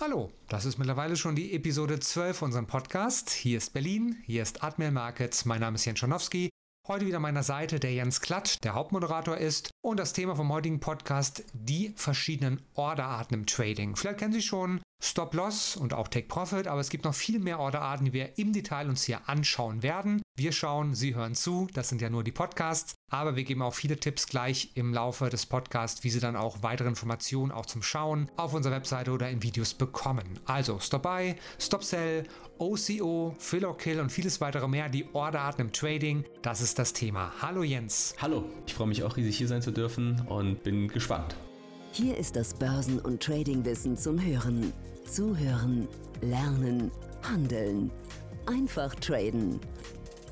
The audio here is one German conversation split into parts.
Hallo, das ist mittlerweile schon die Episode 12 unserem Podcast. Hier ist Berlin, hier ist Admiral Markets. Mein Name ist Jens Schanowski. Heute wieder an meiner Seite der Jens Klatt, der Hauptmoderator ist. Und das Thema vom heutigen Podcast, die verschiedenen Orderarten im Trading. Vielleicht kennen Sie schon Stop Loss und auch Take Profit, aber es gibt noch viel mehr Orderarten, die wir im Detail uns hier anschauen werden. Wir schauen, Sie hören zu, das sind ja nur die Podcasts, aber wir geben auch viele Tipps gleich im Laufe des Podcasts, wie Sie dann auch weitere Informationen auch zum Schauen auf unserer Webseite oder in Videos bekommen. Also Stop Buy, Stop Sell, OCO, Fill or Kill und vieles weitere mehr, die Orderarten im Trading, das ist das Thema. Hallo Jens. Hallo, ich freue mich auch riesig hier sein zu dürfen und bin gespannt. Hier ist das Börsen- und Tradingwissen zum Hören. Zuhören, lernen, handeln. Einfach traden.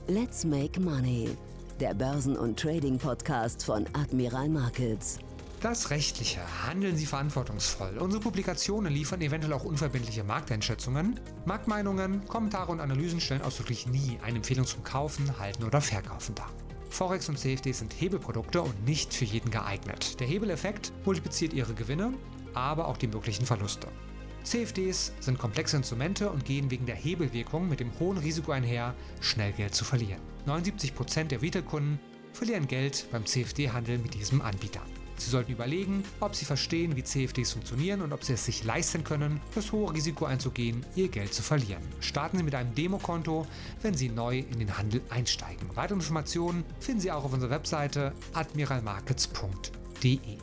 Let's make money. Der Börsen- und Trading-Podcast von Admiral Markets. Das Rechtliche. Handeln Sie verantwortungsvoll. Unsere Publikationen liefern eventuell auch unverbindliche Markteinschätzungen. Marktmeinungen, Kommentare und Analysen stellen ausdrücklich nie eine Empfehlung zum Kaufen, Halten oder Verkaufen dar. Forex und CFD sind Hebelprodukte und nicht für jeden geeignet. Der Hebeleffekt multipliziert Ihre Gewinne, aber auch die möglichen Verluste. CFDs sind komplexe Instrumente und gehen wegen der Hebelwirkung mit dem hohen Risiko einher, schnell Geld zu verlieren. 79% der Retailkunden verlieren Geld beim CFD-Handel mit diesem Anbieter. Sie sollten überlegen, ob Sie verstehen, wie CFDs funktionieren und ob Sie es sich leisten können, das hohe Risiko einzugehen, Ihr Geld zu verlieren. Starten Sie mit einem Demokonto, wenn Sie neu in den Handel einsteigen. Weitere Informationen finden Sie auch auf unserer Webseite admiralmarkets.de.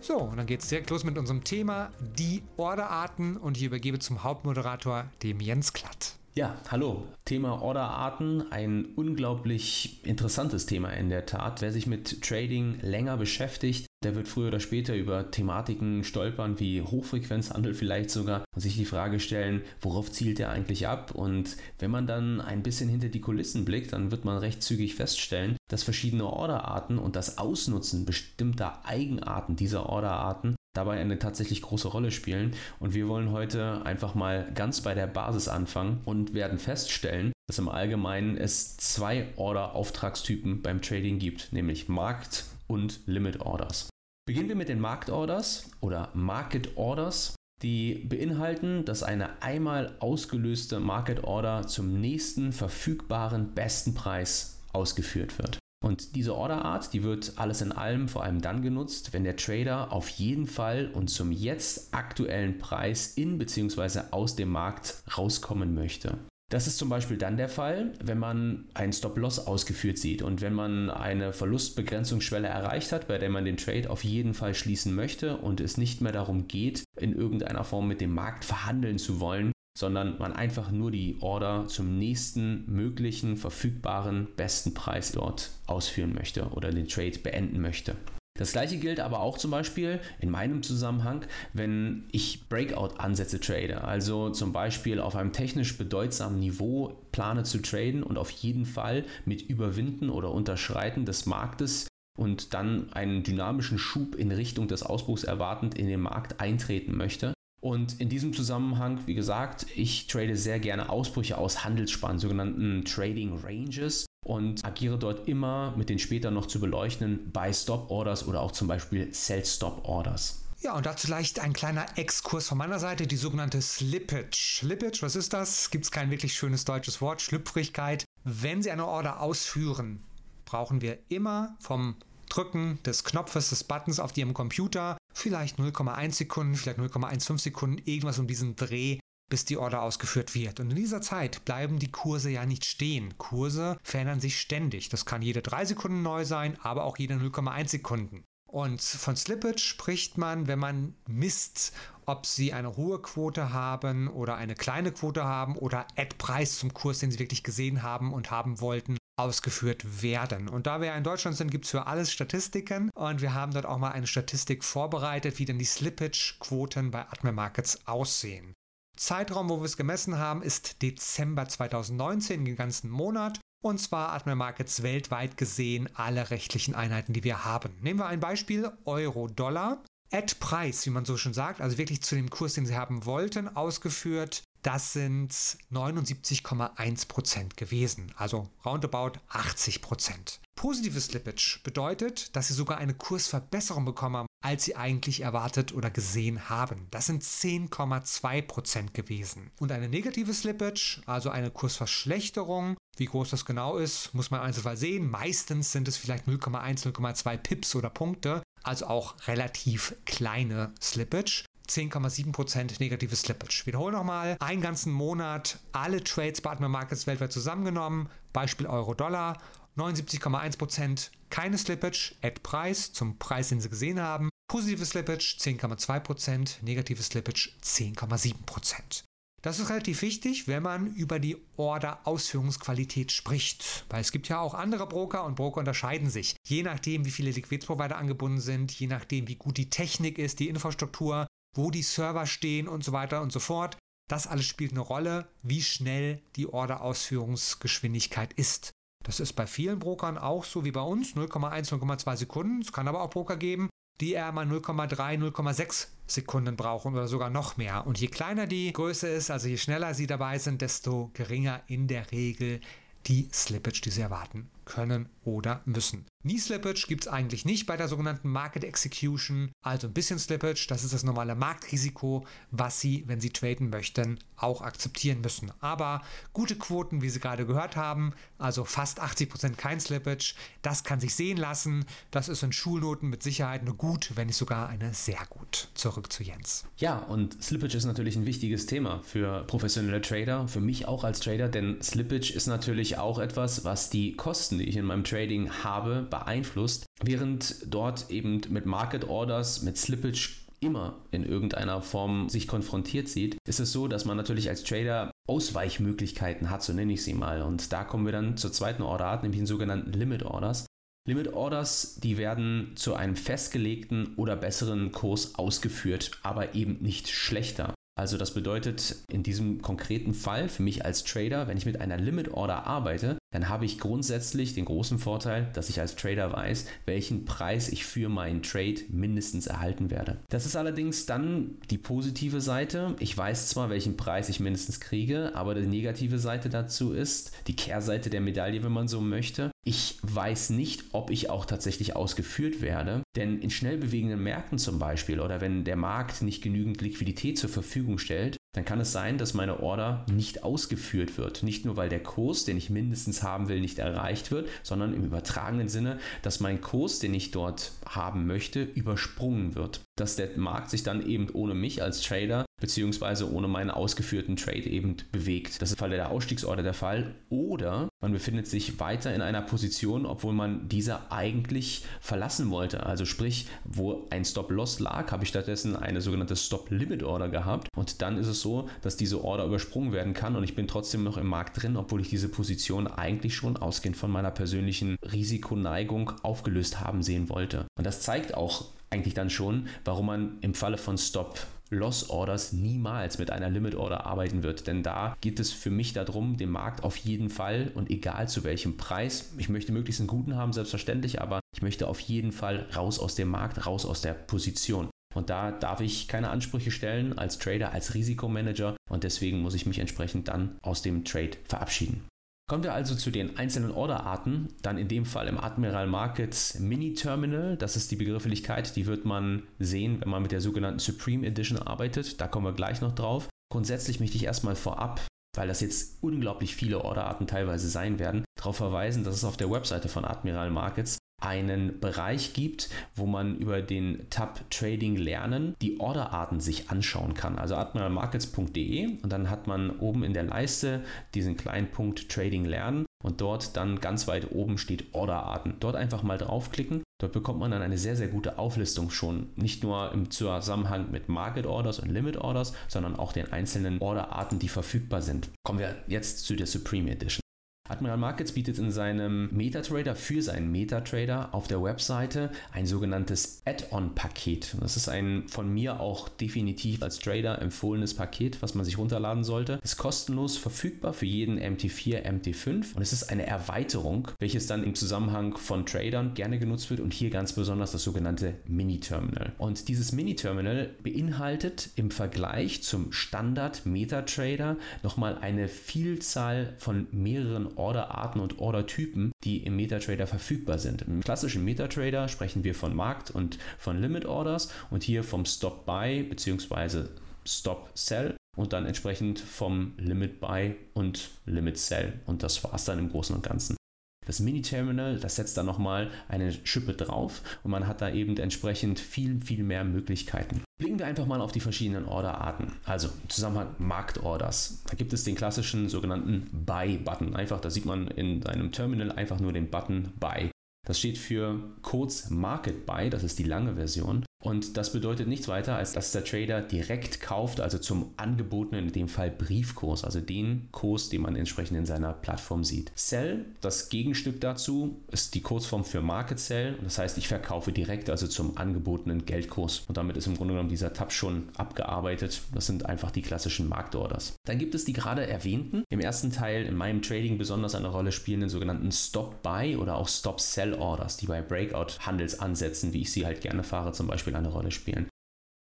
So, und dann geht es direkt los mit unserem Thema, die Orderarten. Und ich übergebe zum Hauptmoderator, dem Jens Klatt. Ja, hallo. Thema Orderarten, ein unglaublich interessantes Thema in der Tat. Wer sich mit Trading länger beschäftigt, der wird früher oder später über Thematiken stolpern wie Hochfrequenzhandel vielleicht sogar und sich die Frage stellen, worauf zielt der eigentlich ab? Und wenn man dann ein bisschen hinter die Kulissen blickt, dann wird man recht zügig feststellen, dass verschiedene Orderarten und das Ausnutzen bestimmter Eigenarten dieser Orderarten dabei eine tatsächlich große Rolle spielen. Und wir wollen heute einfach mal ganz bei der Basis anfangen und werden feststellen, dass im Allgemeinen es zwei Order-Auftragstypen beim Trading gibt, nämlich Markt- und Limit-Orders. Beginnen wir mit den Marktorders oder Market Orders. Die beinhalten, dass eine einmal ausgelöste Market Order zum nächsten verfügbaren besten Preis ausgeführt wird. Und diese Orderart, die wird alles in allem vor allem dann genutzt, wenn der Trader auf jeden Fall und zum jetzt aktuellen Preis in bzw. aus dem Markt rauskommen möchte. Das ist zum Beispiel dann der Fall, wenn man einen Stop-Loss ausgeführt sieht und wenn man eine Verlustbegrenzungsschwelle erreicht hat, bei der man den Trade auf jeden Fall schließen möchte und es nicht mehr darum geht, in irgendeiner Form mit dem Markt verhandeln zu wollen, sondern man einfach nur die Order zum nächsten möglichen verfügbaren besten Preis dort ausführen möchte oder den Trade beenden möchte. Das gleiche gilt aber auch zum Beispiel in meinem Zusammenhang, wenn ich Breakout-Ansätze trade. Also zum Beispiel auf einem technisch bedeutsamen Niveau plane zu traden und auf jeden Fall mit Überwinden oder Unterschreiten des Marktes und dann einen dynamischen Schub in Richtung des Ausbruchs erwartend in den Markt eintreten möchte, und in diesem Zusammenhang, wie gesagt, ich trade sehr gerne Ausbrüche aus Handelsspannen, sogenannten Trading Ranges und agiere dort immer mit den später noch zu beleuchtenden Buy-Stop-Orders oder auch zum Beispiel Sell-Stop-Orders. Ja, und dazu vielleicht ein kleiner Exkurs von meiner Seite, die sogenannte Slippage. Slippage, was ist das? Gibt es kein wirklich schönes deutsches Wort, Schlüpfrigkeit. Wenn Sie eine Order ausführen, brauchen wir immer vom Drücken des Knopfes, des Buttons auf Ihrem Computer vielleicht 0,1 Sekunden, vielleicht 0,15 Sekunden, irgendwas um diesen Dreh, bis die Order ausgeführt wird. Und in dieser Zeit bleiben die Kurse ja nicht stehen. Kurse verändern sich ständig. Das kann jede 3 Sekunden neu sein, aber auch jede 0,1 Sekunden. Und von Slippage spricht man, wenn man misst, ob sie eine hohe Quote haben oder eine kleine Quote haben oder Ad-Preis zum Kurs, den sie wirklich gesehen haben und haben wollten, ausgeführt werden. Und da wir in Deutschland sind, gibt es für alles Statistiken und wir haben dort auch mal eine Statistik vorbereitet, wie denn die Slippage-Quoten bei Admiral Markets aussehen. Zeitraum, wo wir es gemessen haben, ist Dezember 2019, den ganzen Monat. Und zwar Admiral Markets weltweit gesehen alle rechtlichen Einheiten, die wir haben. Nehmen wir ein Beispiel, Euro-Dollar. Ad-Preis, wie man so schon sagt, also wirklich zu dem Kurs, den Sie haben wollten, ausgeführt das sind 79,1% gewesen, also roundabout 80%. Positives Slippage bedeutet, dass Sie sogar eine Kursverbesserung bekommen haben als sie eigentlich erwartet oder gesehen haben. Das sind 10,2% gewesen. Und eine negative Slippage, also eine Kursverschlechterung, wie groß das genau ist, muss man einzelfall sehen. Meistens sind es vielleicht 0,1, 0,2 Pips oder Punkte, also auch relativ kleine Slippage. 10,7% negative Slippage. Wiederhole nochmal, einen ganzen Monat alle Trades bei Atma Markets weltweit zusammengenommen, Beispiel Euro-Dollar, 79,1% keine Slippage, Ad-Preis zum Preis, den Sie gesehen haben, positive Slippage. 10,2%, negative Slippage. 10,7%. Das ist relativ wichtig, wenn man über die Order-Ausführungsqualität spricht. Weil es gibt ja auch andere Broker und Broker unterscheiden sich. Je nachdem, wie viele Liquiditätsprovider angebunden sind, je nachdem, wie gut die Technik ist, die Infrastruktur, wo die Server stehen und so weiter und so fort. Das alles spielt eine Rolle, wie schnell die Order-Ausführungsgeschwindigkeit ist. Das ist bei vielen Brokern auch so wie bei uns, 0,1, 0,2 Sekunden. Es kann aber auch Broker geben, die eher mal 0,3, 0,6 Sekunden brauchen oder sogar noch mehr. Und je kleiner die Größe ist, also je schneller sie dabei sind, desto geringer in der Regel die Slippage, die sie erwarten können oder müssen. Nie Slippage gibt es eigentlich nicht bei der sogenannten Market Execution, also ein bisschen Slippage, das ist das normale Marktrisiko, was Sie, wenn Sie traden möchten, auch akzeptieren müssen. Aber gute Quoten, wie Sie gerade gehört haben, also fast 80% kein Slippage, das kann sich sehen lassen. Das ist in Schulnoten mit Sicherheit eine gut, wenn nicht sogar eine sehr gut. Zurück zu Jens. Ja, und Slippage ist natürlich ein wichtiges Thema für professionelle Trader, für mich auch als Trader, denn Slippage ist natürlich auch etwas, was die Kosten, die ich in meinem Trading habe, beeinflusst, während dort eben mit Market Orders, mit Slippage immer in irgendeiner Form sich konfrontiert sieht, ist es so, dass man natürlich als Trader Ausweichmöglichkeiten hat, so nenne ich sie mal. Und da kommen wir dann zur zweiten Orderart, nämlich den sogenannten Limit Orders. Limit Orders, die werden zu einem festgelegten oder besseren Kurs ausgeführt, aber eben nicht schlechter. Also das bedeutet in diesem konkreten Fall für mich als Trader, wenn ich mit einer Limit Order arbeite, dann habe ich grundsätzlich den großen Vorteil, dass ich als Trader weiß, welchen Preis ich für meinen Trade mindestens erhalten werde. Das ist allerdings dann die positive Seite. Ich weiß zwar, welchen Preis ich mindestens kriege, aber die negative Seite dazu ist, die Kehrseite der Medaille, wenn man so möchte, ich weiß nicht, ob ich auch tatsächlich ausgeführt werde, denn in schnell bewegenden Märkten zum Beispiel oder wenn der Markt nicht genügend Liquidität zur Verfügung stellt, dann kann es sein, dass meine Order nicht ausgeführt wird. Nicht nur, weil der Kurs, den ich mindestens haben will, nicht erreicht wird, sondern im übertragenen Sinne, dass mein Kurs, den ich dort haben möchte, übersprungen wird. Dass der Markt sich dann eben ohne mich als Trader beziehungsweise ohne meinen ausgeführten Trade eben bewegt. Das ist im Falle der Ausstiegsorder der Fall. Oder man befindet sich weiter in einer Position, obwohl man diese eigentlich verlassen wollte. Also sprich, wo ein Stop-Loss lag, habe ich stattdessen eine sogenannte Stop-Limit-Order gehabt. Und dann ist es so, dass diese Order übersprungen werden kann und ich bin trotzdem noch im Markt drin, obwohl ich diese Position eigentlich schon ausgehend von meiner persönlichen Risikoneigung aufgelöst haben sehen wollte. Und das zeigt auch eigentlich dann schon, warum man im Falle von Stop Loss Orders niemals mit einer Limit Order arbeiten wird. Denn da geht es für mich darum, den Markt auf jeden Fall und egal zu welchem Preis, ich möchte möglichst einen guten haben, selbstverständlich, aber ich möchte auf jeden Fall raus aus dem Markt, raus aus der Position. Und da darf ich keine Ansprüche stellen als Trader, als Risikomanager und deswegen muss ich mich entsprechend dann aus dem Trade verabschieden. Kommen wir also zu den einzelnen Orderarten. Dann in dem Fall im Admiral Markets Mini Terminal. Das ist die Begrifflichkeit, die wird man sehen, wenn man mit der sogenannten Supreme Edition arbeitet. Da kommen wir gleich noch drauf. Grundsätzlich möchte ich erstmal vorab, weil das jetzt unglaublich viele Orderarten teilweise sein werden, darauf verweisen, dass es auf der Webseite von Admiral Markets einen Bereich gibt, wo man über den Tab Trading lernen die Orderarten sich anschauen kann. Also admiralmarkets.de und dann hat man oben in der Leiste diesen kleinen Punkt Trading lernen und dort dann ganz weit oben steht Orderarten. Dort einfach mal draufklicken. Dort bekommt man dann eine sehr, sehr gute Auflistung schon. Nicht nur im Zusammenhang mit Market Orders und Limit Orders, sondern auch den einzelnen Orderarten, die verfügbar sind. Kommen wir jetzt zu der Supreme Edition. Admiral Markets bietet in seinem MetaTrader für seinen MetaTrader auf der Webseite ein sogenanntes Add-on-Paket. Das ist ein von mir auch definitiv als Trader empfohlenes Paket, was man sich runterladen sollte. Ist kostenlos verfügbar für jeden MT4, MT5 und es ist eine Erweiterung, welches dann im Zusammenhang von Tradern gerne genutzt wird und hier ganz besonders das sogenannte Mini-Terminal. Und dieses Mini-Terminal beinhaltet im Vergleich zum Standard MetaTrader nochmal eine Vielzahl von mehreren Orderarten und Ordertypen, die im MetaTrader verfügbar sind. Im klassischen MetaTrader sprechen wir von Markt und von Limit Orders und hier vom Stop Buy bzw. Stop Sell und dann entsprechend vom Limit Buy und Limit Sell. Und das war es dann im Großen und Ganzen. Das Mini-Terminal, das setzt dann nochmal eine Schippe drauf und man hat da eben entsprechend viel, viel mehr Möglichkeiten. Blicken wir einfach mal auf die verschiedenen Orderarten. Also im Zusammenhang Marktorders. Da gibt es den klassischen sogenannten Buy-Button. Einfach, da sieht man in einem Terminal einfach nur den Button Buy. Das steht für kurz Market Buy, das ist die lange Version. Und das bedeutet nichts weiter, als dass der Trader direkt kauft, also zum angebotenen, in dem Fall Briefkurs, also den Kurs, den man entsprechend in seiner Plattform sieht. Sell, das Gegenstück dazu, ist die Kurzform für Market Sell. Das heißt, ich verkaufe direkt, also zum angebotenen Geldkurs. Und damit ist im Grunde genommen dieser Tab schon abgearbeitet. Das sind einfach die klassischen Marktorders. Dann gibt es die gerade erwähnten, im ersten Teil in meinem Trading besonders eine Rolle spielenden sogenannten Stop Buy oder auch Stop Sell Orders, die bei Breakout-Handelsansätzen, wie ich sie halt gerne fahre, zum Beispiel eine Rolle spielen.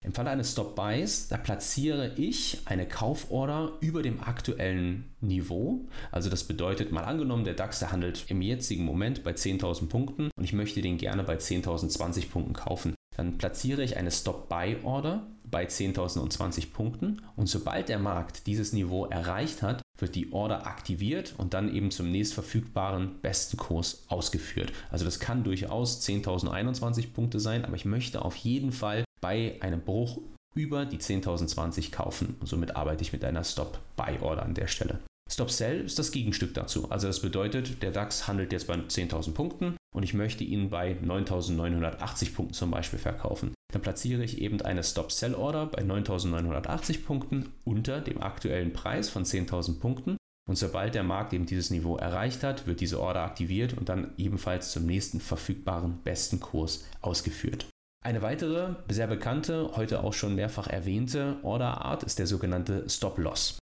Im Falle eines Stop-Buys, da platziere ich eine Kauforder über dem aktuellen Niveau. Also das bedeutet, mal angenommen, der DAX, der handelt im jetzigen Moment bei 10.000 Punkten und ich möchte den gerne bei 10.020 Punkten kaufen. Dann platziere ich eine Stop-Buy-Order bei 10.020 Punkten und sobald der Markt dieses Niveau erreicht hat, wird die Order aktiviert und dann eben zum nächst verfügbaren besten Kurs ausgeführt. Also das kann durchaus 10.021 Punkte sein, aber ich möchte auf jeden Fall bei einem Bruch über die 10.020 kaufen und somit arbeite ich mit einer Stop-Buy-Order an der Stelle. Stop Sell ist das Gegenstück dazu. Also das bedeutet, der DAX handelt jetzt bei 10.000 Punkten und ich möchte ihn bei 9.980 Punkten zum Beispiel verkaufen. Dann platziere ich eben eine Stop Sell Order bei 9.980 Punkten unter dem aktuellen Preis von 10.000 Punkten. Und sobald der Markt eben dieses Niveau erreicht hat, wird diese Order aktiviert und dann ebenfalls zum nächsten verfügbaren besten Kurs ausgeführt. Eine weitere, sehr bekannte, heute auch schon mehrfach erwähnte Orderart ist der sogenannte Stop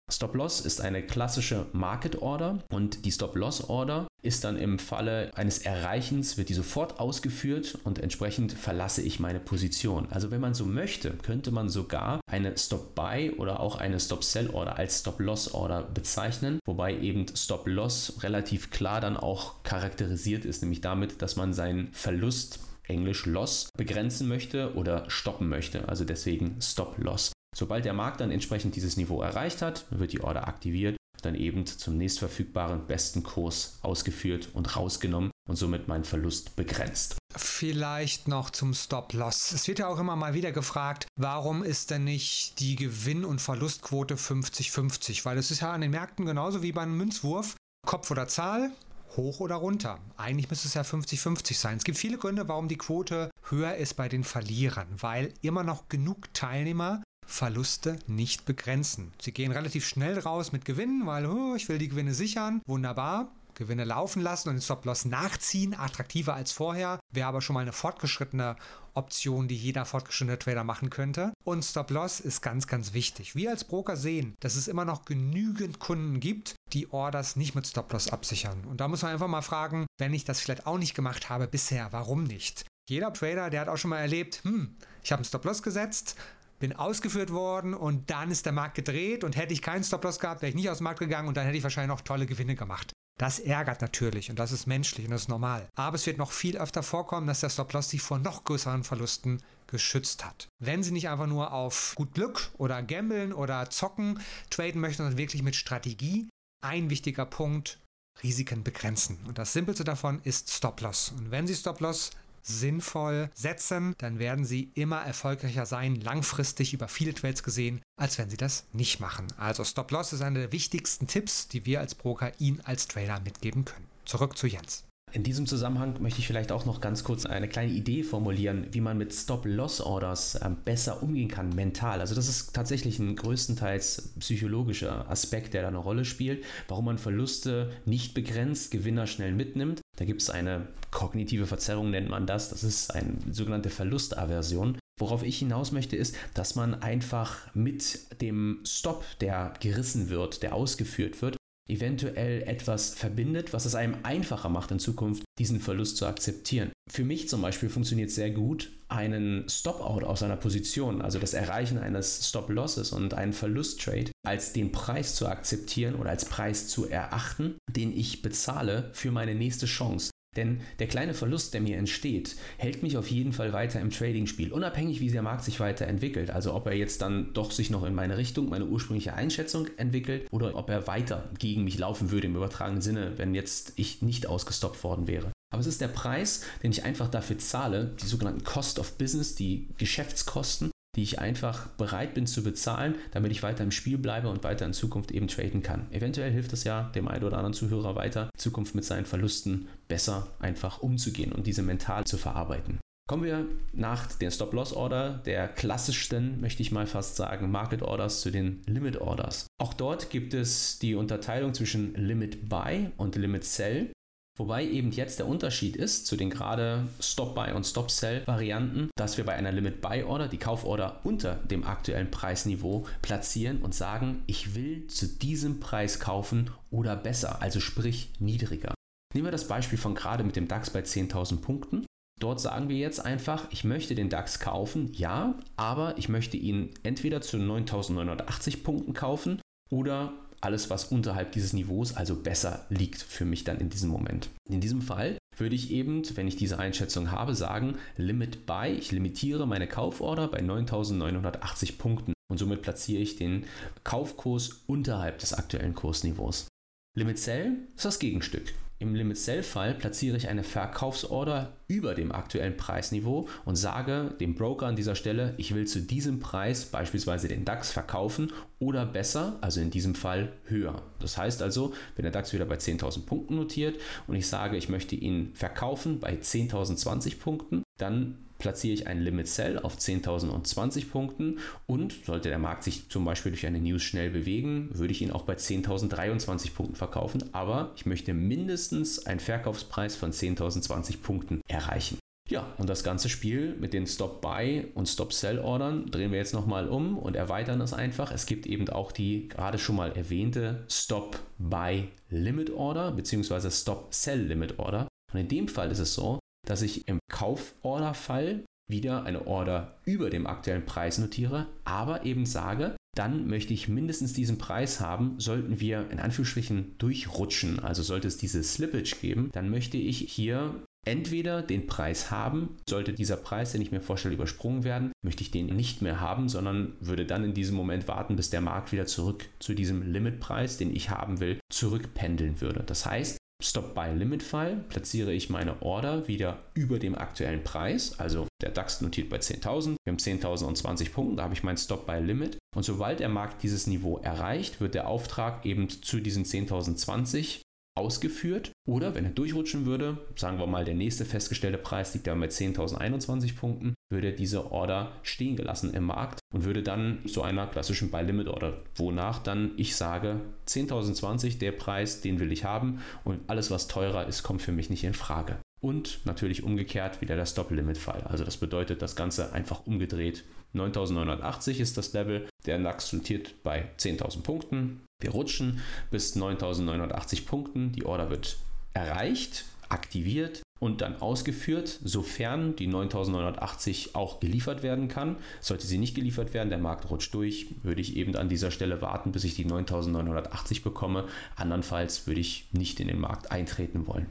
Loss. Stop Loss ist eine klassische Market Order und die Stop Loss Order ist dann im Falle eines Erreichens, wird die sofort ausgeführt und entsprechend verlasse ich meine Position. Also wenn man so möchte, könnte man sogar eine Stop Buy oder auch eine Stop Sell Order als Stop Loss Order bezeichnen, wobei eben Stop Loss relativ klar dann auch charakterisiert ist, nämlich damit, dass man seinen Verlust Englisch Loss begrenzen möchte oder stoppen möchte. Also deswegen Stop Loss. Sobald der Markt dann entsprechend dieses Niveau erreicht hat, wird die Order aktiviert, dann eben zum nächstverfügbaren besten Kurs ausgeführt und rausgenommen und somit mein Verlust begrenzt. Vielleicht noch zum Stop-Loss. Es wird ja auch immer mal wieder gefragt, warum ist denn nicht die Gewinn- und Verlustquote 50-50? Weil es ist ja an den Märkten genauso wie beim Münzwurf. Kopf oder Zahl, hoch oder runter. Eigentlich müsste es ja 50-50 sein. Es gibt viele Gründe, warum die Quote höher ist bei den Verlierern, weil immer noch genug Teilnehmer Verluste nicht begrenzen. Sie gehen relativ schnell raus mit Gewinnen, weil oh, ich will die Gewinne sichern. Wunderbar. Gewinne laufen lassen und den Stop-Loss nachziehen, attraktiver als vorher, wäre aber schon mal eine fortgeschrittene Option, die jeder fortgeschrittene Trader machen könnte. Und Stop-Loss ist ganz, ganz wichtig. Wir als Broker sehen, dass es immer noch genügend Kunden gibt, die Orders nicht mit Stop-Loss absichern. Und da muss man einfach mal fragen, wenn ich das vielleicht auch nicht gemacht habe bisher, warum nicht? Jeder Trader, der hat auch schon mal erlebt, hm, ich habe einen Stop-Loss gesetzt, bin ausgeführt worden und dann ist der Markt gedreht und hätte ich keinen Stop-Loss gehabt, wäre ich nicht aus dem Markt gegangen und dann hätte ich wahrscheinlich noch tolle Gewinne gemacht. Das ärgert natürlich und das ist menschlich und das ist normal. Aber es wird noch viel öfter vorkommen, dass der Stop-Loss sich vor noch größeren Verlusten geschützt hat. Wenn Sie nicht einfach nur auf gut Glück oder Gambeln oder Zocken traden möchten, sondern wirklich mit Strategie, ein wichtiger Punkt, Risiken begrenzen. Und das Simpelste davon ist Stop-Loss. Und wenn Sie Stop-Loss sinnvoll setzen, dann werden Sie immer erfolgreicher sein, langfristig über viele Trades gesehen, als wenn Sie das nicht machen. Also Stop-Loss ist einer der wichtigsten Tipps, die wir als Broker Ihnen als Trader mitgeben können. Zurück zu Jens. In diesem Zusammenhang möchte ich vielleicht auch noch ganz kurz eine kleine Idee formulieren, wie man mit Stop-Loss-Orders ähm, besser umgehen kann, mental. Also das ist tatsächlich ein größtenteils psychologischer Aspekt, der da eine Rolle spielt, warum man Verluste nicht begrenzt, Gewinner schnell mitnimmt. Da gibt es eine kognitive Verzerrung, nennt man das. Das ist eine sogenannte Verlustaversion. Worauf ich hinaus möchte, ist, dass man einfach mit dem Stop, der gerissen wird, der ausgeführt wird, eventuell etwas verbindet, was es einem einfacher macht in Zukunft, diesen Verlust zu akzeptieren. Für mich zum Beispiel funktioniert sehr gut einen Stop-out aus einer Position, also das Erreichen eines Stop-Losses und einen Verlust-Trade als den Preis zu akzeptieren oder als Preis zu erachten, den ich bezahle für meine nächste Chance. Denn der kleine Verlust, der mir entsteht, hält mich auf jeden Fall weiter im Trading-Spiel, unabhängig wie der Markt sich weiterentwickelt. Also ob er jetzt dann doch sich noch in meine Richtung, meine ursprüngliche Einschätzung entwickelt oder ob er weiter gegen mich laufen würde im übertragenen Sinne, wenn jetzt ich nicht ausgestoppt worden wäre. Aber es ist der Preis, den ich einfach dafür zahle, die sogenannten Cost of Business, die Geschäftskosten, die ich einfach bereit bin zu bezahlen, damit ich weiter im Spiel bleibe und weiter in Zukunft eben traden kann. Eventuell hilft es ja dem einen oder anderen Zuhörer weiter, in Zukunft mit seinen Verlusten besser einfach umzugehen und diese mental zu verarbeiten. Kommen wir nach der Stop-Loss-Order, der klassischsten, möchte ich mal fast sagen, Market Orders zu den Limit Orders. Auch dort gibt es die Unterteilung zwischen Limit Buy und Limit Sell. Wobei eben jetzt der Unterschied ist zu den gerade Stop-Buy und Stop-Sell-Varianten, dass wir bei einer Limit-Buy-Order die Kauforder unter dem aktuellen Preisniveau platzieren und sagen, ich will zu diesem Preis kaufen oder besser, also sprich niedriger. Nehmen wir das Beispiel von gerade mit dem DAX bei 10.000 Punkten. Dort sagen wir jetzt einfach, ich möchte den DAX kaufen, ja, aber ich möchte ihn entweder zu 9.980 Punkten kaufen oder alles, was unterhalb dieses Niveaus, also besser liegt für mich dann in diesem Moment. In diesem Fall würde ich eben, wenn ich diese Einschätzung habe, sagen, Limit Buy, ich limitiere meine Kauforder bei 9.980 Punkten und somit platziere ich den Kaufkurs unterhalb des aktuellen Kursniveaus. Limit Sell ist das Gegenstück. Im Limit Sell Fall platziere ich eine Verkaufsorder über dem aktuellen Preisniveau und sage dem Broker an dieser Stelle, ich will zu diesem Preis beispielsweise den DAX verkaufen oder besser, also in diesem Fall höher. Das heißt also, wenn der DAX wieder bei 10.000 Punkten notiert und ich sage, ich möchte ihn verkaufen bei 10.020 Punkten, dann platziere ich ein Limit Sell auf 10.020 Punkten und sollte der Markt sich zum Beispiel durch eine News schnell bewegen, würde ich ihn auch bei 10.023 Punkten verkaufen, aber ich möchte mindestens einen Verkaufspreis von 10.020 Punkten erreichen. Ja, und das ganze Spiel mit den Stop-Buy und Stop-Sell-Ordern drehen wir jetzt nochmal um und erweitern es einfach. Es gibt eben auch die gerade schon mal erwähnte Stop-Buy-Limit-Order bzw. Stop-Sell-Limit-Order. Und in dem Fall ist es so, dass ich im Kauforderfall wieder eine Order über dem aktuellen Preis notiere, aber eben sage, dann möchte ich mindestens diesen Preis haben, sollten wir in Anführungsstrichen durchrutschen, also sollte es diese Slippage geben, dann möchte ich hier entweder den Preis haben, sollte dieser Preis, den ich mir vorstelle, übersprungen werden, möchte ich den nicht mehr haben, sondern würde dann in diesem Moment warten, bis der Markt wieder zurück zu diesem Limitpreis, den ich haben will, zurückpendeln würde. Das heißt, Stop-Buy-Limit-Fall platziere ich meine Order wieder über dem aktuellen Preis. Also der DAX notiert bei 10.000, wir haben 10.020 Punkte, da habe ich mein Stop-Buy-Limit. Und sobald der Markt dieses Niveau erreicht, wird der Auftrag eben zu diesen 10.020 ausgeführt. Oder wenn er durchrutschen würde, sagen wir mal, der nächste festgestellte Preis liegt dann bei 10.021 Punkten, würde diese Order stehen gelassen im Markt und würde dann zu einer klassischen Buy-Limit-Order, wonach dann ich sage, 10.020 der Preis, den will ich haben und alles, was teurer ist, kommt für mich nicht in Frage. Und natürlich umgekehrt wieder der Stop-Limit-Fall. Also das bedeutet das Ganze einfach umgedreht. 9.980 ist das Level. Der DAX notiert bei 10.000 Punkten. Wir rutschen bis 9.980 Punkten. Die Order wird erreicht, aktiviert und dann ausgeführt, sofern die 9980 auch geliefert werden kann. Sollte sie nicht geliefert werden, der Markt rutscht durch, würde ich eben an dieser Stelle warten, bis ich die 9980 bekomme. Andernfalls würde ich nicht in den Markt eintreten wollen.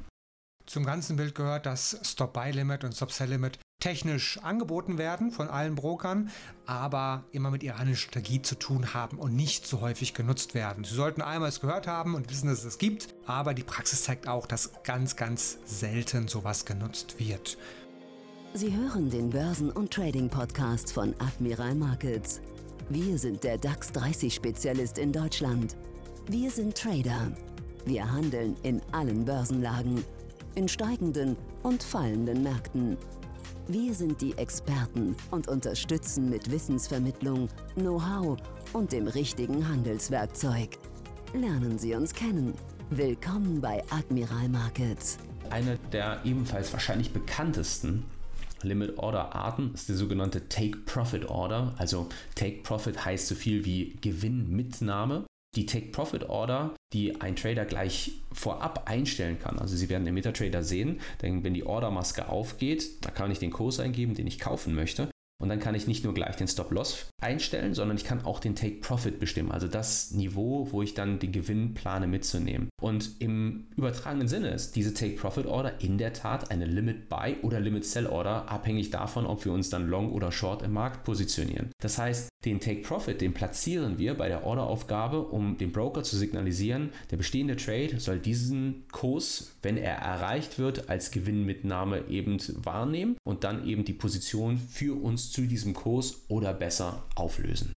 Zum ganzen Bild gehört, dass Stop-Buy-Limit und Stop-Sell-Limit technisch angeboten werden von allen Brokern, aber immer mit ihrer Strategie zu tun haben und nicht so häufig genutzt werden. Sie sollten einmal es gehört haben und wissen, dass es es gibt, aber die Praxis zeigt auch, dass ganz, ganz selten sowas genutzt wird. Sie hören den Börsen- und Trading-Podcast von Admiral Markets. Wir sind der DAX 30-Spezialist in Deutschland. Wir sind Trader. Wir handeln in allen Börsenlagen, in steigenden und fallenden Märkten. Wir sind die Experten und unterstützen mit Wissensvermittlung, Know-how und dem richtigen Handelswerkzeug. Lernen Sie uns kennen. Willkommen bei Admiral Markets. Eine der ebenfalls wahrscheinlich bekanntesten Limit Order Arten ist die sogenannte Take Profit Order. Also Take Profit heißt so viel wie Gewinnmitnahme. Die Take Profit Order, die ein Trader gleich vorab einstellen kann. Also Sie werden im MetaTrader sehen, denn wenn die Ordermaske aufgeht, da kann ich den Kurs eingeben, den ich kaufen möchte. Und dann kann ich nicht nur gleich den Stop-Loss einstellen, sondern ich kann auch den Take-Profit bestimmen, also das Niveau, wo ich dann den Gewinn plane mitzunehmen. Und im übertragenen Sinne ist diese Take-Profit-Order in der Tat eine Limit-Buy- oder Limit-Sell-Order, abhängig davon, ob wir uns dann Long oder Short im Markt positionieren. Das heißt, den Take-Profit, den platzieren wir bei der Orderaufgabe, um dem Broker zu signalisieren, der bestehende Trade soll diesen Kurs, wenn er erreicht wird, als Gewinnmitnahme eben wahrnehmen und dann eben die Position für uns zu diesem Kurs oder besser auflösen.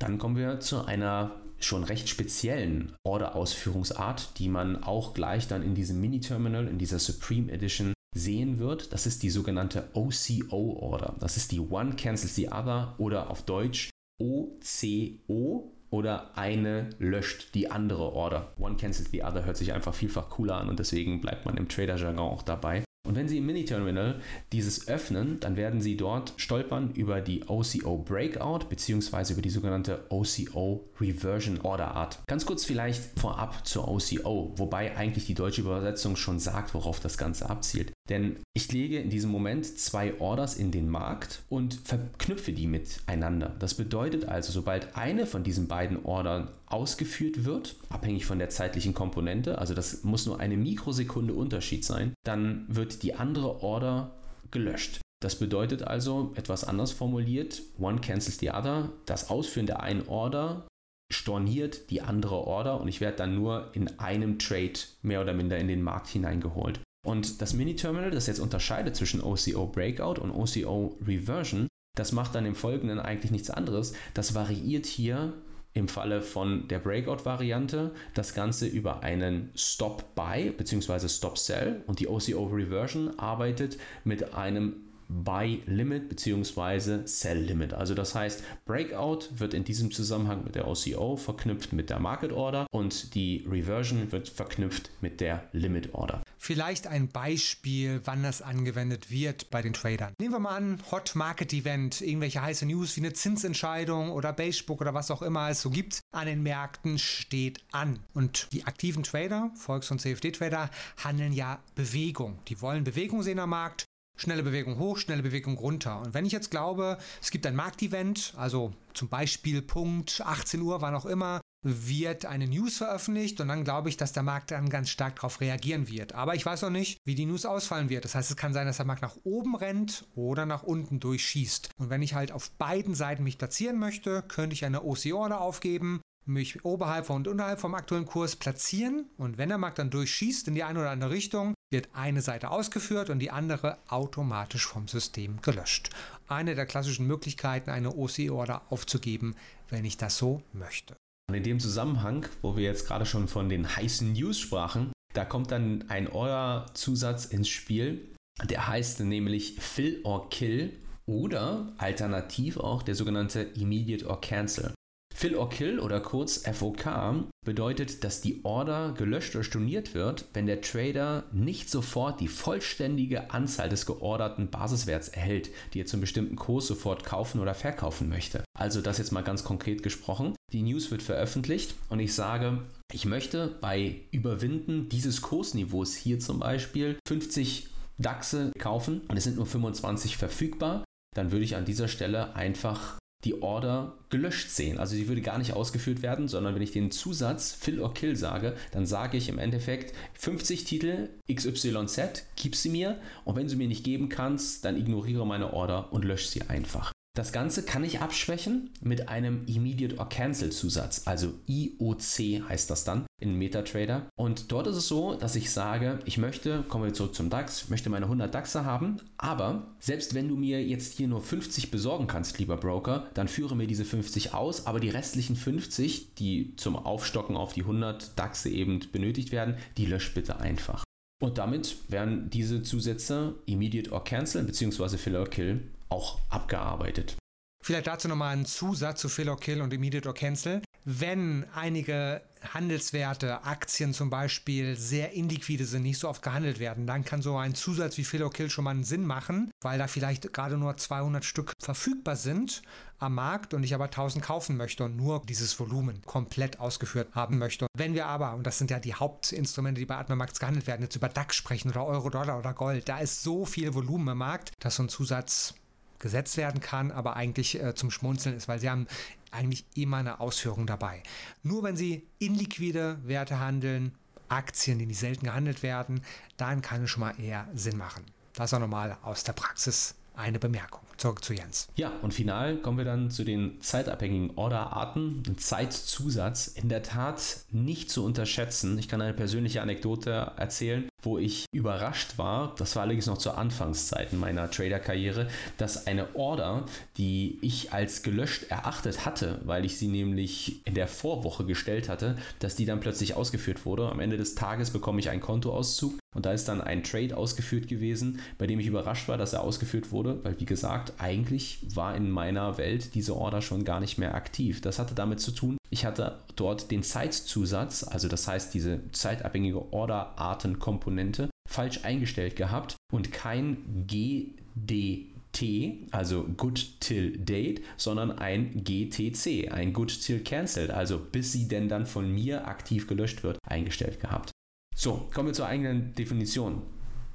Dann kommen wir zu einer schon recht speziellen Order-Ausführungsart, die man auch gleich dann in diesem Mini-Terminal, in dieser Supreme Edition sehen wird. Das ist die sogenannte OCO-Order. Das ist die One Cancels the Other oder auf Deutsch OCO oder eine löscht die andere Order. One cancels the other hört sich einfach vielfach cooler an und deswegen bleibt man im Trader-Jargon auch dabei. Und wenn Sie im Mini-Terminal dieses öffnen, dann werden Sie dort stolpern über die OCO Breakout bzw. über die sogenannte OCO Reversion Order Art. Ganz kurz vielleicht vorab zur OCO, wobei eigentlich die deutsche Übersetzung schon sagt, worauf das Ganze abzielt. Denn ich lege in diesem Moment zwei Orders in den Markt und verknüpfe die miteinander. Das bedeutet also, sobald eine von diesen beiden Ordern ausgeführt wird, abhängig von der zeitlichen Komponente, also das muss nur eine Mikrosekunde Unterschied sein, dann wird die andere Order gelöscht. Das bedeutet also, etwas anders formuliert, one cancels the other, das Ausführen der einen Order storniert die andere Order und ich werde dann nur in einem Trade mehr oder minder in den Markt hineingeholt. Und das Mini-Terminal, das jetzt unterscheidet zwischen OCO Breakout und OCO Reversion, das macht dann im Folgenden eigentlich nichts anderes. Das variiert hier im Falle von der Breakout-Variante das Ganze über einen Stop-Buy bzw. Stop-Sell und die OCO Reversion arbeitet mit einem Buy Limit bzw. Sell Limit. Also das heißt, Breakout wird in diesem Zusammenhang mit der OCO verknüpft mit der Market Order und die Reversion wird verknüpft mit der Limit Order. Vielleicht ein Beispiel, wann das angewendet wird bei den Tradern. Nehmen wir mal an, Hot Market Event, irgendwelche heiße News wie eine Zinsentscheidung oder Beigebook oder was auch immer es so gibt an den Märkten steht an. Und die aktiven Trader, Volks- und CFD-Trader, handeln ja Bewegung. Die wollen Bewegung sehen am Markt schnelle Bewegung hoch, schnelle Bewegung runter. Und wenn ich jetzt glaube, es gibt ein Marktevent, also zum Beispiel Punkt 18 Uhr, wann auch immer, wird eine News veröffentlicht und dann glaube ich, dass der Markt dann ganz stark darauf reagieren wird. Aber ich weiß noch nicht, wie die News ausfallen wird. Das heißt, es kann sein, dass der Markt nach oben rennt oder nach unten durchschießt. Und wenn ich halt auf beiden Seiten mich platzieren möchte, könnte ich eine OC-Order aufgeben, mich oberhalb und unterhalb vom aktuellen Kurs platzieren und wenn der Markt dann durchschießt in die eine oder andere Richtung, wird eine Seite ausgeführt und die andere automatisch vom System gelöscht. Eine der klassischen Möglichkeiten, eine OC-Order aufzugeben, wenn ich das so möchte. Und in dem Zusammenhang, wo wir jetzt gerade schon von den heißen News sprachen, da kommt dann ein Order-Zusatz ins Spiel. Der heißt nämlich Fill or Kill oder alternativ auch der sogenannte Immediate or Cancel. Fill or Kill oder kurz FOK bedeutet, dass die Order gelöscht oder storniert wird, wenn der Trader nicht sofort die vollständige Anzahl des georderten Basiswerts erhält, die er zum bestimmten Kurs sofort kaufen oder verkaufen möchte. Also das jetzt mal ganz konkret gesprochen. Die News wird veröffentlicht und ich sage, ich möchte bei Überwinden dieses Kursniveaus hier zum Beispiel 50 DAXe kaufen und es sind nur 25 verfügbar, dann würde ich an dieser Stelle einfach die Order gelöscht sehen. Also sie würde gar nicht ausgeführt werden, sondern wenn ich den Zusatz Fill or Kill sage, dann sage ich im Endeffekt 50 Titel XYZ, gib sie mir und wenn du mir nicht geben kannst, dann ignoriere meine Order und lösche sie einfach. Das Ganze kann ich abschwächen mit einem Immediate or Cancel Zusatz, also IOC heißt das dann in MetaTrader. Und dort ist es so, dass ich sage, ich möchte, kommen wir zurück zum DAX, möchte meine 100 DAXer haben, aber selbst wenn du mir jetzt hier nur 50 besorgen kannst, lieber Broker, dann führe mir diese 50 aus, aber die restlichen 50, die zum Aufstocken auf die 100 DAXe eben benötigt werden, die löscht bitte einfach. Und damit werden diese Zusätze Immediate or Cancel bzw. Fill or Kill auch abgearbeitet. Vielleicht dazu nochmal ein Zusatz zu Fill or Kill und Immediate or Cancel. wenn einige Handelswerte, Aktien zum Beispiel, sehr illiquide sind, nicht so oft gehandelt werden, dann kann so ein Zusatz wie Fill or Kill schon mal einen Sinn machen, weil da vielleicht gerade nur 200 Stück verfügbar sind am Markt und ich aber 1000 kaufen möchte und nur dieses Volumen komplett ausgeführt haben möchte. Wenn wir aber, und das sind ja die Hauptinstrumente, die bei Atmermax gehandelt werden, jetzt über DAX sprechen oder Euro, Dollar oder Gold, da ist so viel Volumen im Markt, dass so ein Zusatz gesetzt werden kann, aber eigentlich äh, zum Schmunzeln ist, weil sie haben eigentlich immer eine Ausführung dabei. Nur wenn Sie inliquide Werte handeln, Aktien, die nicht selten gehandelt werden, dann kann es schon mal eher Sinn machen. Das auch nochmal aus der Praxis eine Bemerkung. Zurück zu Jens. Ja, und final kommen wir dann zu den zeitabhängigen Orderarten. Zeitzusatz in der Tat nicht zu unterschätzen. Ich kann eine persönliche Anekdote erzählen wo ich überrascht war, das war allerdings noch zu Anfangszeiten meiner Trader-Karriere, dass eine Order, die ich als gelöscht erachtet hatte, weil ich sie nämlich in der Vorwoche gestellt hatte, dass die dann plötzlich ausgeführt wurde. Am Ende des Tages bekomme ich einen Kontoauszug und da ist dann ein Trade ausgeführt gewesen, bei dem ich überrascht war, dass er ausgeführt wurde, weil wie gesagt, eigentlich war in meiner Welt diese Order schon gar nicht mehr aktiv. Das hatte damit zu tun, ich hatte dort den Zeitzusatz, also das heißt diese zeitabhängige Orderartenkomponente, falsch eingestellt gehabt und kein GDT, also Good Till Date, sondern ein GTC, ein Good Till Cancelled, also bis sie denn dann von mir aktiv gelöscht wird, eingestellt gehabt. So, kommen wir zur eigenen Definition.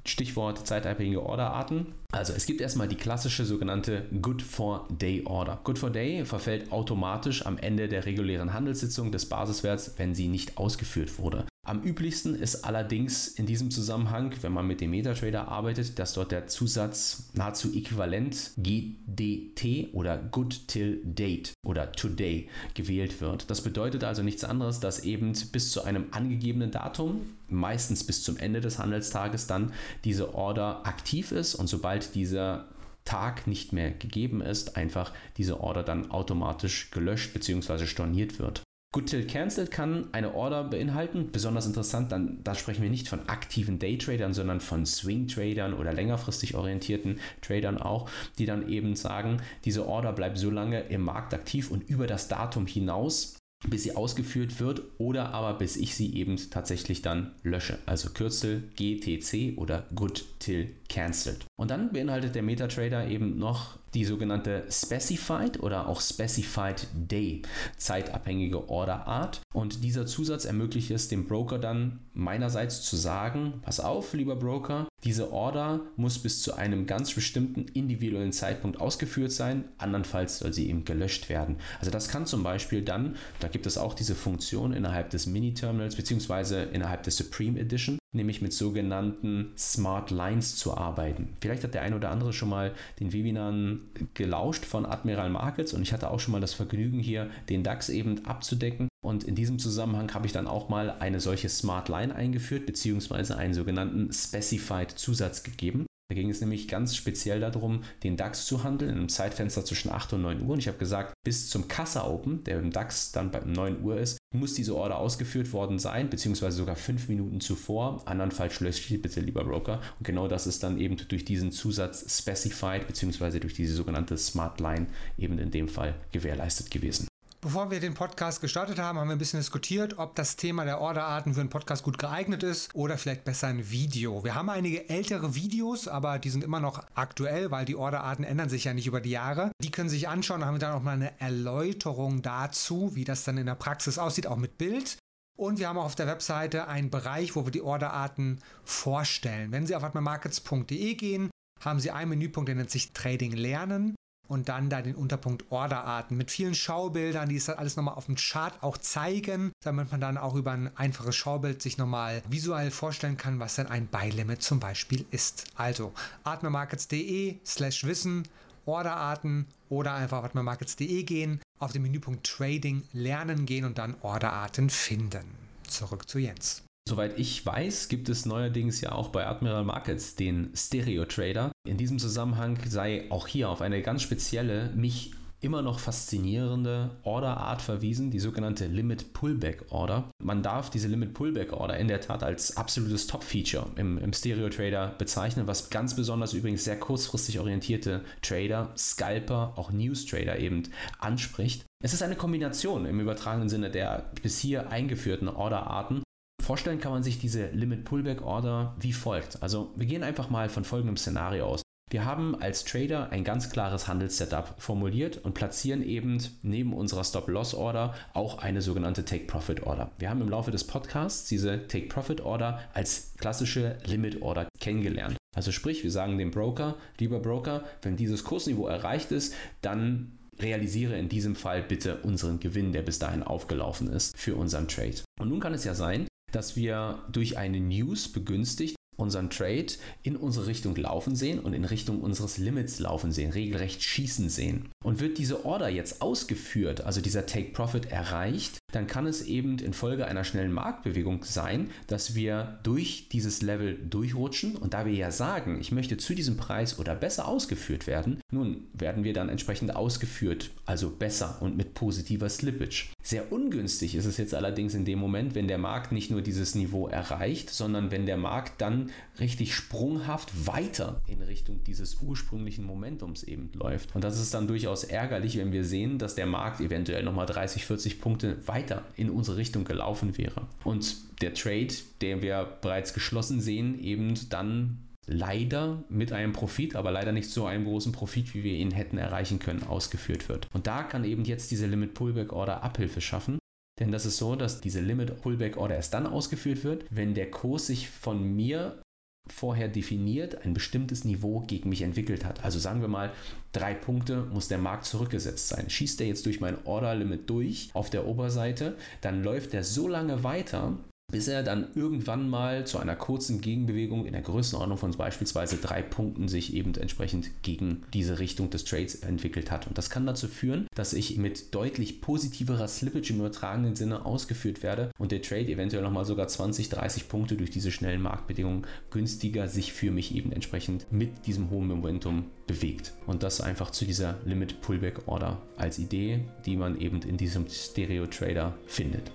Stichwort zeitabhängige Orderarten. Also es gibt erstmal die klassische sogenannte Good for Day Order. Good for Day verfällt automatisch am Ende der regulären Handelssitzung des Basiswerts, wenn sie nicht ausgeführt wurde. Am üblichsten ist allerdings in diesem Zusammenhang, wenn man mit dem MetaTrader arbeitet, dass dort der Zusatz nahezu äquivalent GDT oder Good Till Date oder Today gewählt wird. Das bedeutet also nichts anderes, dass eben bis zu einem angegebenen Datum, meistens bis zum Ende des Handelstages, dann diese Order aktiv ist und sobald dieser Tag nicht mehr gegeben ist, einfach diese Order dann automatisch gelöscht bzw. storniert wird. Good Till Cancelled kann eine Order beinhalten. Besonders interessant, dann, da sprechen wir nicht von aktiven Daytradern, sondern von Swing-Tradern oder längerfristig orientierten Tradern auch, die dann eben sagen, diese Order bleibt so lange im Markt aktiv und über das Datum hinaus bis sie ausgeführt wird oder aber bis ich sie eben tatsächlich dann lösche. Also Kürzel GTC oder Good Till Cancelled. Und dann beinhaltet der MetaTrader eben noch die sogenannte Specified oder auch Specified Day zeitabhängige Orderart. Und dieser Zusatz ermöglicht es dem Broker dann meinerseits zu sagen, pass auf, lieber Broker, diese Order muss bis zu einem ganz bestimmten individuellen Zeitpunkt ausgeführt sein, andernfalls soll sie eben gelöscht werden. Also das kann zum Beispiel dann, da gibt es auch diese Funktion innerhalb des Mini-Terminals bzw. innerhalb des Supreme Edition, nämlich mit sogenannten Smart Lines zu arbeiten. Vielleicht hat der eine oder andere schon mal den Webinaren gelauscht von Admiral Markets und ich hatte auch schon mal das Vergnügen hier den DAX eben abzudecken und in diesem Zusammenhang habe ich dann auch mal eine solche Smart Line eingeführt beziehungsweise einen sogenannten Specified Zusatz gegeben. Da ging es nämlich ganz speziell darum, den DAX zu handeln in einem Zeitfenster zwischen 8 und 9 Uhr. Und ich habe gesagt, bis zum Kassa Open, der im DAX dann bei 9 Uhr ist, muss diese Order ausgeführt worden sein, beziehungsweise sogar 5 Minuten zuvor. Andernfalls löscht sie bitte, lieber Broker. Und genau das ist dann eben durch diesen Zusatz Specified, beziehungsweise durch diese sogenannte Smart Line eben in dem Fall gewährleistet gewesen. Bevor wir den Podcast gestartet haben, haben wir ein bisschen diskutiert, ob das Thema der Orderarten für einen Podcast gut geeignet ist oder vielleicht besser ein Video. Wir haben einige ältere Videos, aber die sind immer noch aktuell, weil die Orderarten ändern sich ja nicht über die Jahre. Die können sich anschauen, da haben wir dann auch mal eine Erläuterung dazu, wie das dann in der Praxis aussieht, auch mit Bild. Und wir haben auch auf der Webseite einen Bereich, wo wir die Orderarten vorstellen. Wenn Sie auf atmamarkets.de gehen, haben Sie einen Menüpunkt, der nennt sich Trading Lernen und dann da den Unterpunkt Orderarten mit vielen Schaubildern, die es dann alles nochmal auf dem Chart auch zeigen, damit man dann auch über ein einfaches Schaubild sich nochmal visuell vorstellen kann, was denn ein Buy-Limit zum Beispiel ist. Also atmemarkets.de slash Wissen, Orderarten oder einfach auf atmemarkets.de gehen, auf den Menüpunkt Trading lernen gehen und dann Orderarten finden. Zurück zu Jens. Soweit ich weiß, gibt es neuerdings ja auch bei Admiral Markets den Stereo Trader. In diesem Zusammenhang sei auch hier auf eine ganz spezielle, mich immer noch faszinierende Orderart verwiesen, die sogenannte Limit Pullback Order. Man darf diese Limit Pullback Order in der Tat als absolutes Top-Feature im, im Stereo Trader bezeichnen, was ganz besonders übrigens sehr kurzfristig orientierte Trader, Scalper, auch News Trader eben anspricht. Es ist eine Kombination im übertragenen Sinne der bis hier eingeführten Orderarten Vorstellen kann man sich diese Limit Pullback Order wie folgt. Also wir gehen einfach mal von folgendem Szenario aus. Wir haben als Trader ein ganz klares Handelssetup formuliert und platzieren eben neben unserer Stop-Loss-Order auch eine sogenannte Take-Profit-Order. Wir haben im Laufe des Podcasts diese Take-Profit-Order als klassische Limit-Order kennengelernt. Also sprich, wir sagen dem Broker, lieber Broker, wenn dieses Kursniveau erreicht ist, dann realisiere in diesem Fall bitte unseren Gewinn, der bis dahin aufgelaufen ist für unseren Trade. Und nun kann es ja sein, dass wir durch eine News begünstigt unseren Trade in unsere Richtung laufen sehen und in Richtung unseres Limits laufen sehen, regelrecht schießen sehen. Und wird diese Order jetzt ausgeführt, also dieser Take Profit erreicht, dann kann es eben infolge einer schnellen Marktbewegung sein, dass wir durch dieses Level durchrutschen und da wir ja sagen, ich möchte zu diesem Preis oder besser ausgeführt werden, nun werden wir dann entsprechend ausgeführt, also besser und mit positiver Slippage. Sehr ungünstig ist es jetzt allerdings in dem Moment, wenn der Markt nicht nur dieses Niveau erreicht, sondern wenn der Markt dann richtig sprunghaft weiter in Richtung dieses ursprünglichen Momentums eben läuft. Und das ist dann durchaus ärgerlich, wenn wir sehen, dass der Markt eventuell nochmal 30, 40 Punkte weiter in unsere Richtung gelaufen wäre. Und der Trade, den wir bereits geschlossen sehen, eben dann leider mit einem Profit, aber leider nicht so einem großen Profit, wie wir ihn hätten erreichen können, ausgeführt wird. Und da kann eben jetzt diese Limit Pullback Order Abhilfe schaffen. Denn das ist so, dass diese Limit Pullback Order erst dann ausgeführt wird, wenn der Kurs sich von mir vorher definiert ein bestimmtes Niveau gegen mich entwickelt hat. Also sagen wir mal, drei Punkte muss der Markt zurückgesetzt sein. Schießt er jetzt durch mein Order Limit durch auf der Oberseite, dann läuft er so lange weiter, bis er dann irgendwann mal zu einer kurzen Gegenbewegung in der Größenordnung von beispielsweise drei Punkten sich eben entsprechend gegen diese Richtung des Trades entwickelt hat. Und das kann dazu führen, dass ich mit deutlich positiverer Slippage im übertragenen Sinne ausgeführt werde und der Trade eventuell nochmal sogar 20, 30 Punkte durch diese schnellen Marktbedingungen günstiger sich für mich eben entsprechend mit diesem hohen Momentum bewegt. Und das einfach zu dieser Limit Pullback Order als Idee, die man eben in diesem Stereo Trader findet.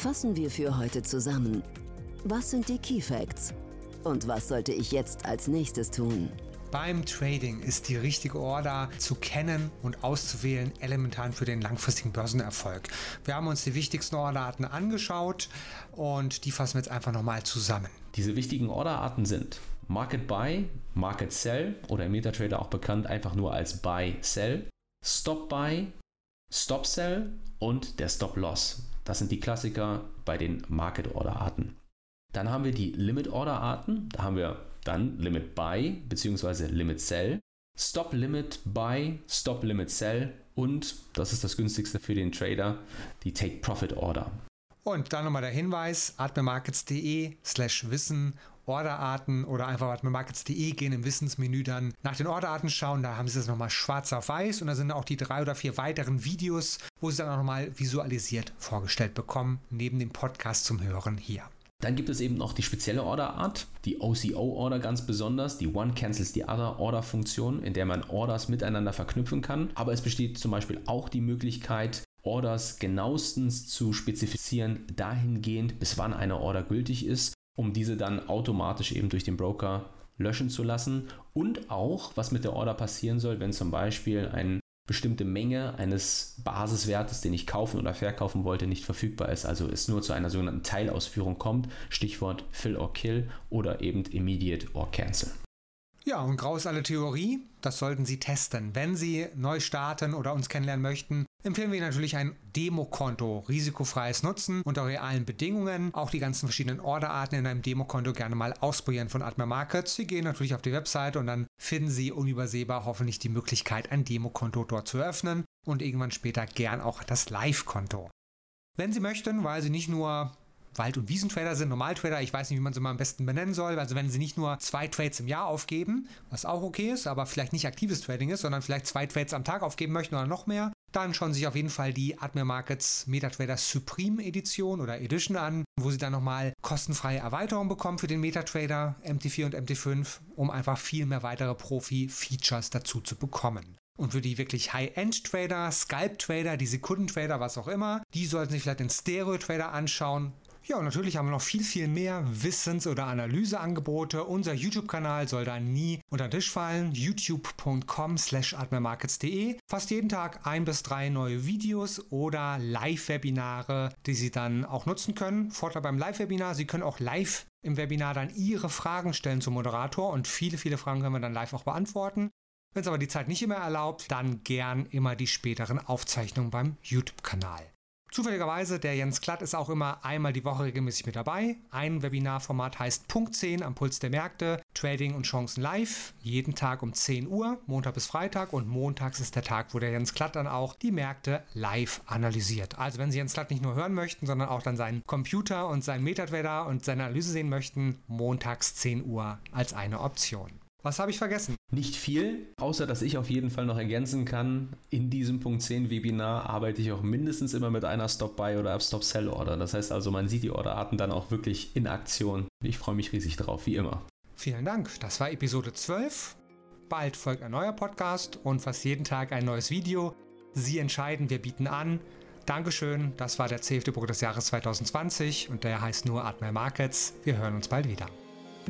Fassen wir für heute zusammen. Was sind die Key Facts? Und was sollte ich jetzt als nächstes tun? Beim Trading ist die richtige Order zu kennen und auszuwählen elementar für den langfristigen Börsenerfolg. Wir haben uns die wichtigsten Orderarten angeschaut und die fassen wir jetzt einfach nochmal zusammen. Diese wichtigen Orderarten sind Market Buy, Market Sell oder im MetaTrader auch bekannt einfach nur als Buy Sell, Stop Buy, Stop Sell und der Stop Loss. Das sind die Klassiker bei den Market Order Arten. Dann haben wir die Limit Order Arten. Da haben wir dann Limit Buy bzw. Limit Sell, Stop Limit Buy, Stop Limit Sell und, das ist das günstigste für den Trader, die Take Profit Order. Und dann nochmal der Hinweis, atmemarkets.de slash Wissen Orderarten oder einfach atmemarkets.de gehen im Wissensmenü dann nach den Orderarten schauen. Da haben sie das nochmal schwarz auf weiß und da sind auch die drei oder vier weiteren Videos, wo sie dann auch nochmal visualisiert vorgestellt bekommen, neben dem Podcast zum Hören hier. Dann gibt es eben noch die spezielle Orderart, die OCO-Order ganz besonders, die One Cancels the Other Order-Funktion, in der man Orders miteinander verknüpfen kann. Aber es besteht zum Beispiel auch die Möglichkeit, Orders genauestens zu spezifizieren, dahingehend, bis wann eine Order gültig ist um diese dann automatisch eben durch den Broker löschen zu lassen und auch, was mit der Order passieren soll, wenn zum Beispiel eine bestimmte Menge eines Basiswertes, den ich kaufen oder verkaufen wollte, nicht verfügbar ist, also es nur zu einer sogenannten Teilausführung kommt, Stichwort Fill or Kill oder eben Immediate or Cancel. Ja, und grau ist alle Theorie. Das sollten Sie testen. Wenn Sie neu starten oder uns kennenlernen möchten, empfehlen wir natürlich ein Demokonto. Risikofreies Nutzen unter realen Bedingungen. Auch die ganzen verschiedenen Orderarten in einem Demokonto gerne mal ausprobieren von Atma Markets. Sie gehen natürlich auf die Website und dann finden Sie unübersehbar hoffentlich die Möglichkeit, ein Demokonto dort zu eröffnen und irgendwann später gern auch das Live-Konto. Wenn Sie möchten, weil Sie nicht nur Wald- und Wiesentrader sind, Normaltrader, ich weiß nicht, wie man sie mal am besten benennen soll. Also wenn sie nicht nur zwei Trades im Jahr aufgeben, was auch okay ist, aber vielleicht nicht aktives Trading ist, sondern vielleicht zwei Trades am Tag aufgeben möchten oder noch mehr, dann schauen Sie sich auf jeden Fall die Admir Markets MetaTrader Supreme Edition oder Edition an, wo Sie dann nochmal kostenfreie Erweiterungen bekommen für den MetaTrader MT4 und MT5, um einfach viel mehr weitere Profi-Features dazu zu bekommen. Und für die wirklich High-End-Trader, Scalp-Trader, die Sekunden-Trader, was auch immer, die sollten sich vielleicht den Stereo-Trader anschauen. Ja, und natürlich haben wir noch viel, viel mehr Wissens- oder Analyseangebote. Unser YouTube-Kanal soll da nie unter den Tisch fallen. youtube.com slash admirmarkets.de. Fast jeden Tag ein bis drei neue Videos oder Live-Webinare, die Sie dann auch nutzen können. Vorteil beim Live-Webinar, Sie können auch live im Webinar dann Ihre Fragen stellen zum Moderator und viele, viele Fragen können wir dann live auch beantworten. Wenn es aber die Zeit nicht immer erlaubt, dann gern immer die späteren Aufzeichnungen beim YouTube-Kanal. Zufälligerweise, der Jens Klatt ist auch immer einmal die Woche regelmäßig mit dabei. Ein Webinarformat heißt Punkt 10 am Puls der Märkte, Trading und Chancen live, jeden Tag um 10 Uhr, Montag bis Freitag und montags ist der Tag, wo der Jens Klatt dann auch die Märkte live analysiert. Also wenn Sie Jens Klatt nicht nur hören möchten, sondern auch dann seinen Computer und seinen Metatrader und seine Analyse sehen möchten, montags 10 Uhr als eine Option. Was habe ich vergessen? Nicht viel, außer dass ich auf jeden Fall noch ergänzen kann, in diesem Punkt 10 Webinar arbeite ich auch mindestens immer mit einer Stop-Buy oder Stop-Sell-Order. Das heißt also, man sieht die Orderarten dann auch wirklich in Aktion. Ich freue mich riesig drauf, wie immer. Vielen Dank. Das war Episode 12. Bald folgt ein neuer Podcast und fast jeden Tag ein neues Video. Sie entscheiden, wir bieten an. Dankeschön, das war der CFD-Druck des Jahres 2020 und der heißt nur Admiral Markets. Wir hören uns bald wieder.